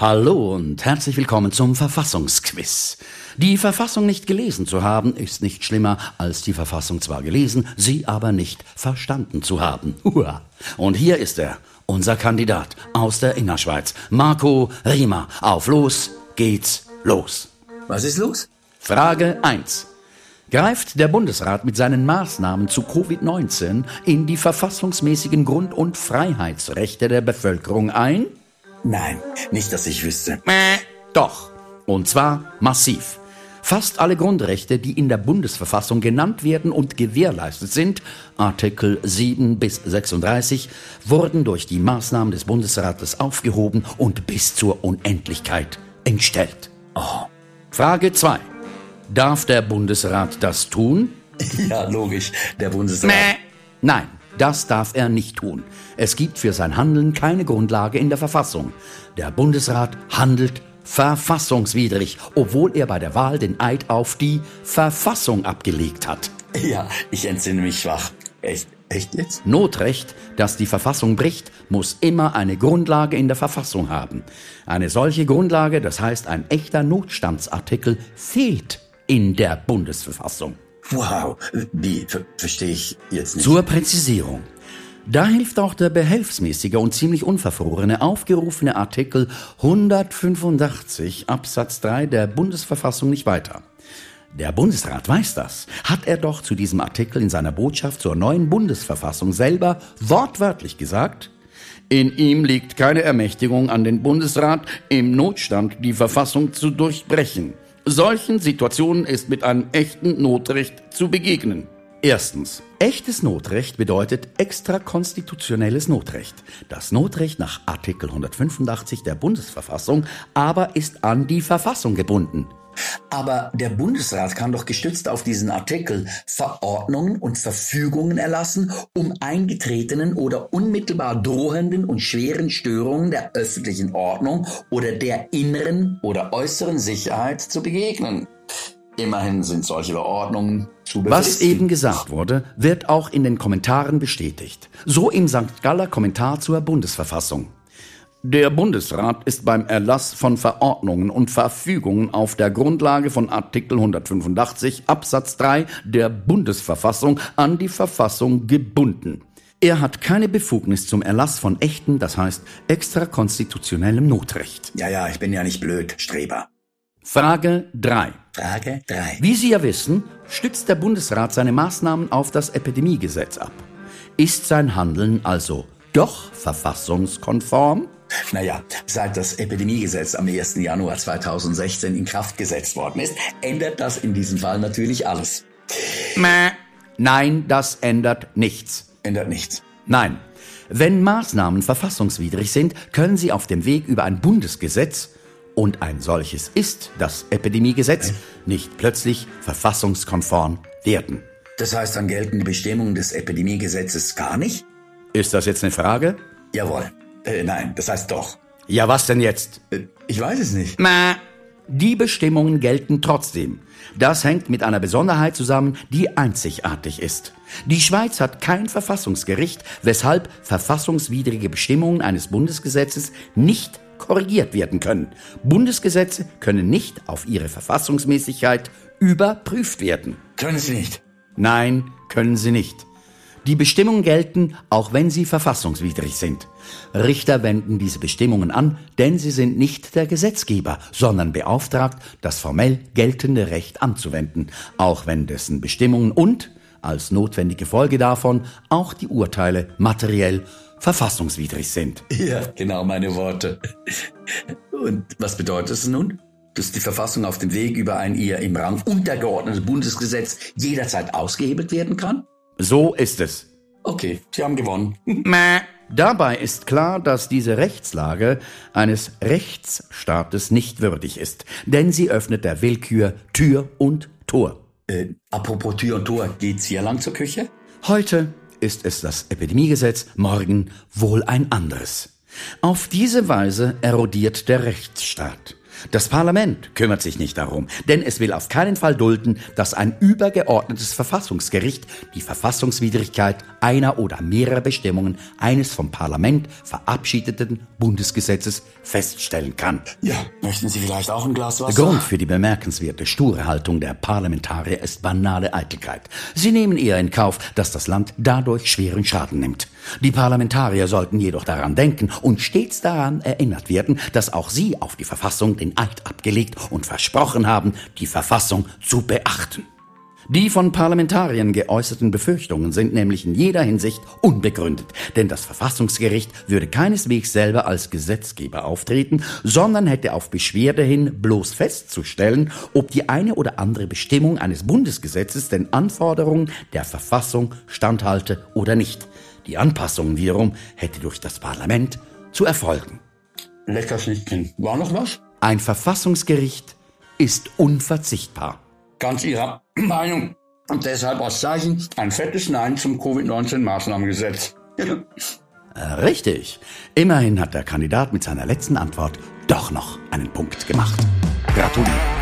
Hallo und herzlich willkommen zum Verfassungsquiz. Die Verfassung nicht gelesen zu haben, ist nicht schlimmer, als die Verfassung zwar gelesen, sie aber nicht verstanden zu haben. Hua. Und hier ist er, unser Kandidat aus der Innerschweiz, Marco Riemer. Auf los geht's los. Was ist los? Frage 1. Greift der Bundesrat mit seinen Maßnahmen zu Covid-19 in die verfassungsmäßigen Grund- und Freiheitsrechte der Bevölkerung ein? Nein, nicht, dass ich wüsste. Mäh. Doch. Und zwar massiv. Fast alle Grundrechte, die in der Bundesverfassung genannt werden und gewährleistet sind, Artikel 7 bis 36, wurden durch die Maßnahmen des Bundesrates aufgehoben und bis zur Unendlichkeit entstellt. Oh. Frage 2. Darf der Bundesrat das tun? Ja, logisch. Der Bundesrat. Nein, das darf er nicht tun. Es gibt für sein Handeln keine Grundlage in der Verfassung. Der Bundesrat handelt verfassungswidrig, obwohl er bei der Wahl den Eid auf die Verfassung abgelegt hat. Ja, ich entsinne mich schwach. Echt, echt jetzt? Notrecht, das die Verfassung bricht, muss immer eine Grundlage in der Verfassung haben. Eine solche Grundlage, das heißt ein echter Notstandsartikel, fehlt in der Bundesverfassung. Wow, wie, ver verstehe ich jetzt nicht. Zur Präzisierung. Da hilft auch der behelfsmäßige und ziemlich unverfrorene aufgerufene Artikel 185 Absatz 3 der Bundesverfassung nicht weiter. Der Bundesrat weiß das, hat er doch zu diesem Artikel in seiner Botschaft zur neuen Bundesverfassung selber wortwörtlich gesagt, in ihm liegt keine Ermächtigung an den Bundesrat, im Notstand die Verfassung zu durchbrechen. Solchen Situationen ist mit einem echten Notrecht zu begegnen. Erstens. Echtes Notrecht bedeutet extrakonstitutionelles Notrecht. Das Notrecht nach Artikel 185 der Bundesverfassung aber ist an die Verfassung gebunden. Aber der Bundesrat kann doch gestützt auf diesen Artikel Verordnungen und Verfügungen erlassen, um eingetretenen oder unmittelbar drohenden und schweren Störungen der öffentlichen Ordnung oder der inneren oder äußeren Sicherheit zu begegnen. Immerhin sind solche Verordnungen zu Was befristigen. eben gesagt wurde, wird auch in den Kommentaren bestätigt. So im St. Galler Kommentar zur Bundesverfassung. Der Bundesrat ist beim Erlass von Verordnungen und Verfügungen auf der Grundlage von Artikel 185 Absatz 3 der Bundesverfassung an die Verfassung gebunden. Er hat keine Befugnis zum Erlass von echten, das heißt extrakonstitutionellem Notrecht. Ja, ja, ich bin ja nicht blöd, Streber. Frage 3. Frage 3. Wie Sie ja wissen, stützt der Bundesrat seine Maßnahmen auf das Epidemiegesetz ab. Ist sein Handeln also doch verfassungskonform? Naja, seit das Epidemiegesetz am 1. Januar 2016 in Kraft gesetzt worden ist, ändert das in diesem Fall natürlich alles. Nein, das ändert nichts. Ändert nichts. Nein. Wenn Maßnahmen verfassungswidrig sind, können sie auf dem Weg über ein Bundesgesetz, und ein solches ist das Epidemiegesetz, nicht plötzlich verfassungskonform werden. Das heißt, dann gelten die Bestimmungen des Epidemiegesetzes gar nicht? Ist das jetzt eine Frage? Jawohl. Äh, nein, das heißt doch. Ja, was denn jetzt? Äh, ich weiß es nicht. Mäh. Die Bestimmungen gelten trotzdem. Das hängt mit einer Besonderheit zusammen, die einzigartig ist. Die Schweiz hat kein Verfassungsgericht, weshalb verfassungswidrige Bestimmungen eines Bundesgesetzes nicht korrigiert werden können. Bundesgesetze können nicht auf ihre Verfassungsmäßigkeit überprüft werden. Können Sie nicht. Nein, können sie nicht. Die Bestimmungen gelten, auch wenn sie verfassungswidrig sind. Richter wenden diese Bestimmungen an, denn sie sind nicht der Gesetzgeber, sondern beauftragt, das formell geltende Recht anzuwenden, auch wenn dessen Bestimmungen und, als notwendige Folge davon, auch die Urteile materiell verfassungswidrig sind. Ja, genau meine Worte. Und was bedeutet es nun? Dass die Verfassung auf dem Weg über ein ihr im Rang untergeordnetes Bundesgesetz jederzeit ausgehebelt werden kann? So ist es. Okay, Sie haben gewonnen. Mäh. Dabei ist klar, dass diese Rechtslage eines Rechtsstaates nicht würdig ist, denn sie öffnet der Willkür Tür und Tor. Äh, apropos Tür und Tor, geht's hier lang zur Küche? Heute ist es das Epidemiegesetz, morgen wohl ein anderes. Auf diese Weise erodiert der Rechtsstaat. Das Parlament kümmert sich nicht darum, denn es will auf keinen Fall dulden, dass ein übergeordnetes Verfassungsgericht die Verfassungswidrigkeit einer oder mehrerer Bestimmungen eines vom Parlament verabschiedeten Bundesgesetzes feststellen kann. Ja, möchten Sie vielleicht auch ein Glas Wasser? Der Grund für die bemerkenswerte sture Haltung der Parlamentarier ist banale Eitelkeit. Sie nehmen eher in Kauf, dass das Land dadurch schweren Schaden nimmt. Die Parlamentarier sollten jedoch daran denken und stets daran erinnert werden, dass auch sie auf die Verfassung den Eid abgelegt und versprochen haben, die Verfassung zu beachten. Die von Parlamentariern geäußerten Befürchtungen sind nämlich in jeder Hinsicht unbegründet, denn das Verfassungsgericht würde keineswegs selber als Gesetzgeber auftreten, sondern hätte auf Beschwerde hin bloß festzustellen, ob die eine oder andere Bestimmung eines Bundesgesetzes den Anforderungen der Verfassung standhalte oder nicht. Die Anpassung wiederum hätte durch das Parlament zu erfolgen. Lecker Schnittchen. War noch was? Ein Verfassungsgericht ist unverzichtbar. Ganz Ihrer Meinung. Und deshalb aus Zeichen ein fettes Nein zum Covid-19-Maßnahmengesetz. Äh, Richtig. Immerhin hat der Kandidat mit seiner letzten Antwort doch noch einen Punkt gemacht. Gratuliere.